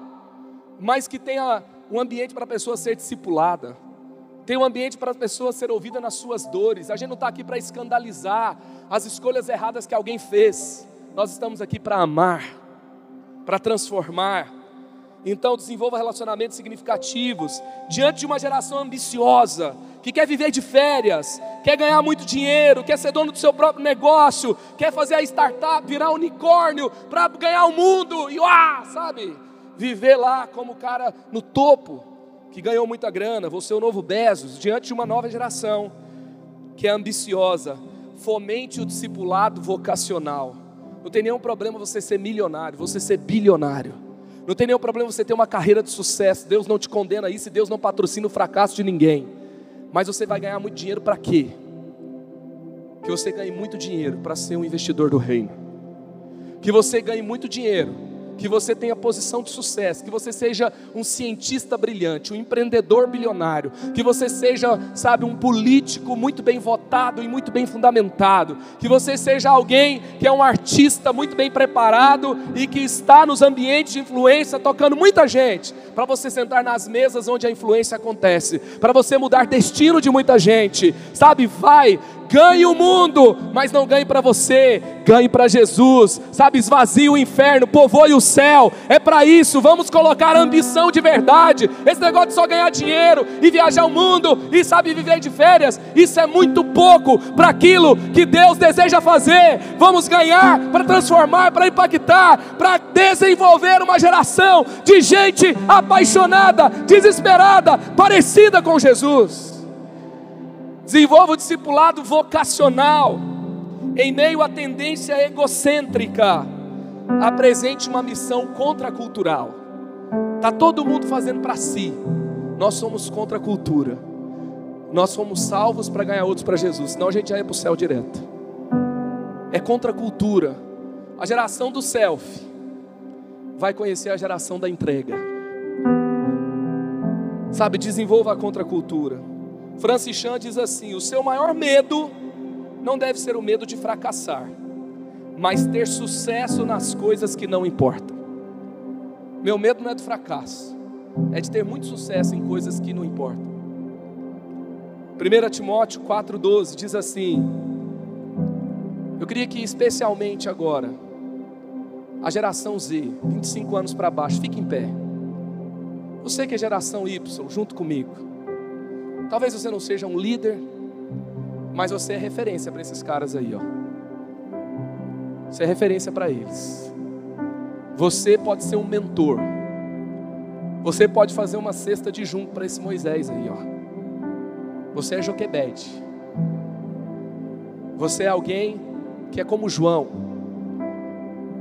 mas que tenha um ambiente para a pessoa ser discipulada. Tem um ambiente para as pessoas ser ouvidas nas suas dores. A gente não está aqui para escandalizar as escolhas erradas que alguém fez. Nós estamos aqui para amar, para transformar. Então, desenvolva relacionamentos significativos diante de uma geração ambiciosa, que quer viver de férias, quer ganhar muito dinheiro, quer ser dono do seu próprio negócio, quer fazer a startup virar unicórnio para ganhar o mundo e, uá, sabe? Viver lá como o cara no topo, que ganhou muita grana, vou ser o novo Bezos, diante de uma nova geração que é ambiciosa. Fomente o discipulado vocacional. Não tem nenhum problema você ser milionário, você ser bilionário. Não tem nenhum problema você ter uma carreira de sucesso. Deus não te condena isso e Deus não patrocina o fracasso de ninguém. Mas você vai ganhar muito dinheiro para quê? Que você ganhe muito dinheiro para ser um investidor do reino. Que você ganhe muito dinheiro que você tenha posição de sucesso, que você seja um cientista brilhante, um empreendedor bilionário, que você seja, sabe, um político muito bem votado e muito bem fundamentado, que você seja alguém que é um artista muito bem preparado e que está nos ambientes de influência tocando muita gente, para você sentar nas mesas onde a influência acontece, para você mudar destino de muita gente, sabe? Vai, ganhe o mundo, mas não ganhe para você, ganhe para Jesus, sabe? Esvazie o inferno, povoe o céu, é para isso, vamos colocar ambição de verdade. Esse negócio de só ganhar dinheiro e viajar o mundo e sabe viver de férias, isso é muito pouco para aquilo que Deus deseja fazer. Vamos ganhar para transformar, para impactar, para desenvolver uma geração de gente apaixonada, desesperada, parecida com Jesus. Desenvolva o discipulado vocacional. Em meio à tendência egocêntrica, apresente uma missão contracultural. Tá todo mundo fazendo para si. Nós somos contra a cultura. Nós fomos salvos para ganhar outros para Jesus, senão a gente já ia para o céu direto. É contra a cultura. A geração do selfie vai conhecer a geração da entrega. Sabe, desenvolva a contracultura. Francis Chan diz assim: o seu maior medo não deve ser o medo de fracassar, mas ter sucesso nas coisas que não importam. Meu medo não é do fracasso, é de ter muito sucesso em coisas que não importam. 1 Timóteo 4,12 diz assim: Eu queria que, especialmente agora, a geração Z, 25 anos para baixo, fique em pé. Você que é geração Y, junto comigo. Talvez você não seja um líder, mas você é referência para esses caras aí, ó. Você é referência para eles. Você pode ser um mentor. Você pode fazer uma cesta de junto para esse Moisés aí, ó. Você é Joquebede. Você é alguém que é como João,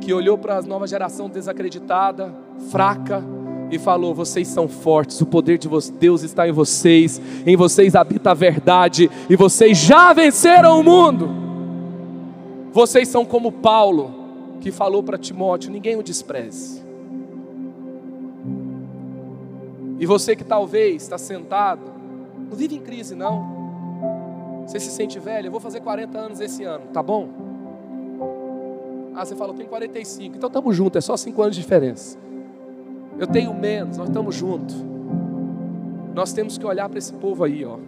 que olhou para a nova geração desacreditada, fraca, e falou: Vocês são fortes, o poder de Deus está em vocês, em vocês habita a verdade, e vocês já venceram o mundo. Vocês são como Paulo, que falou para Timóteo: Ninguém o despreze. E você que talvez está sentado, não vive em crise, não. Você se sente velho, eu vou fazer 40 anos esse ano, tá bom? Ah, você fala, eu tenho 45, então estamos juntos, é só 5 anos de diferença. Eu tenho menos, nós estamos juntos. Nós temos que olhar para esse povo aí, ó.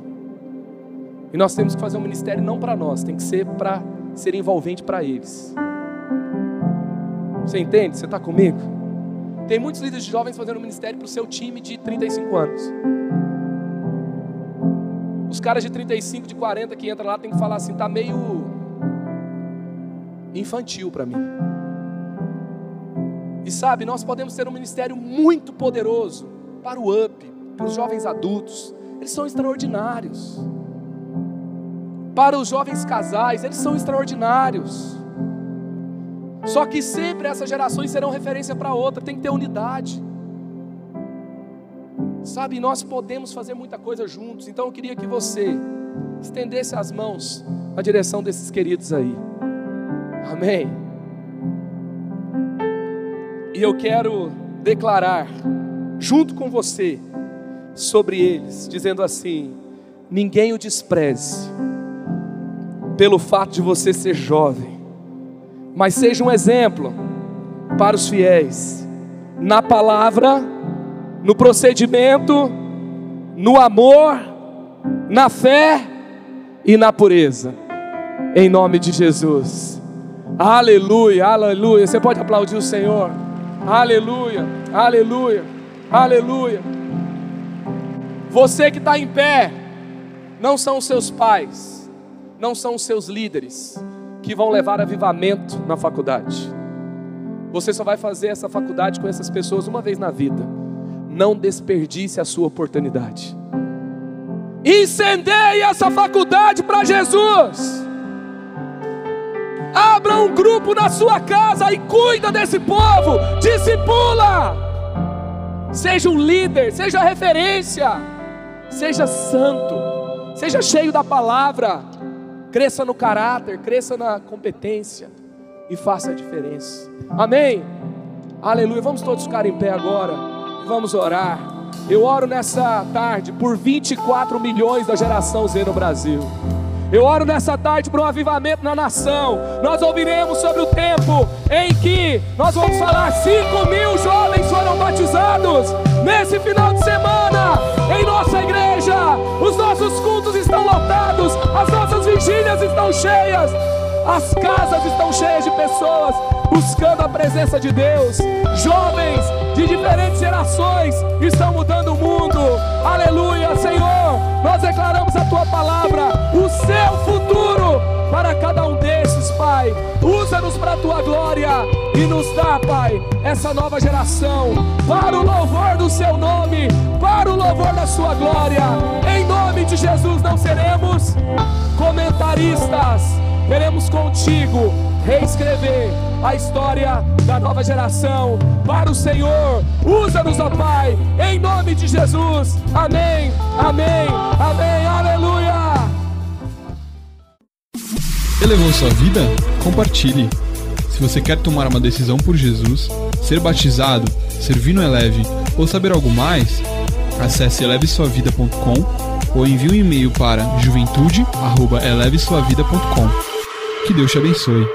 E nós temos que fazer um ministério não para nós, tem que ser para ser envolvente para eles. Você entende? Você está comigo? Tem muitos líderes de jovens fazendo ministério para o seu time de 35 anos. Os caras de 35, de 40 que entram lá tem que falar assim, tá meio infantil para mim. E sabe, nós podemos ter um ministério muito poderoso para o UP, para os jovens adultos, eles são extraordinários. Para os jovens casais, eles são extraordinários. Só que sempre essas gerações serão referência para outra, tem que ter unidade. Sabe, nós podemos fazer muita coisa juntos, então eu queria que você estendesse as mãos na direção desses queridos aí. Amém. E eu quero declarar, junto com você, sobre eles, dizendo assim: ninguém o despreze, pelo fato de você ser jovem, mas seja um exemplo para os fiéis, na palavra, no procedimento, no amor na fé e na pureza. Em nome de Jesus. Aleluia, aleluia. Você pode aplaudir o Senhor. Aleluia, aleluia, aleluia. Você que está em pé, não são os seus pais, não são os seus líderes que vão levar avivamento na faculdade. Você só vai fazer essa faculdade com essas pessoas uma vez na vida. Não desperdice a sua oportunidade. Incendeie essa faculdade para Jesus. Abra um grupo na sua casa e cuida desse povo. Discipula. Seja um líder, seja referência. Seja santo. Seja cheio da palavra. Cresça no caráter, cresça na competência e faça a diferença. Amém. Aleluia. Vamos todos ficar em pé agora. Vamos orar. Eu oro nessa tarde por 24 milhões da geração Z no Brasil. Eu oro nessa tarde para um avivamento na nação. Nós ouviremos sobre o tempo em que nós vamos falar: 5 mil jovens foram batizados nesse final de semana em nossa igreja. Os nossos cultos estão lotados, as nossas vigílias estão cheias, as casas estão cheias de pessoas buscando a presença de Deus. Jovens de diferentes gerações estão mudando o mundo. Aleluia, Senhor. Nós declaramos a tua palavra, o seu futuro para cada um desses, Pai. Usa-nos para a tua glória e nos dá, Pai, essa nova geração para o louvor do seu nome, para o louvor da sua glória. Em nome de Jesus não seremos comentaristas. Queremos contigo reescrever a história da nova geração para o Senhor. Usa-nos, ó Pai, em nome de Jesus. Amém, amém, amém, aleluia. Elevou sua vida? Compartilhe. Se você quer tomar uma decisão por Jesus, ser batizado, servir no Eleve ou saber algo mais, acesse elevesuavida.com ou envie um e-mail para juventude@elevesuavida.com. Que Deus te abençoe.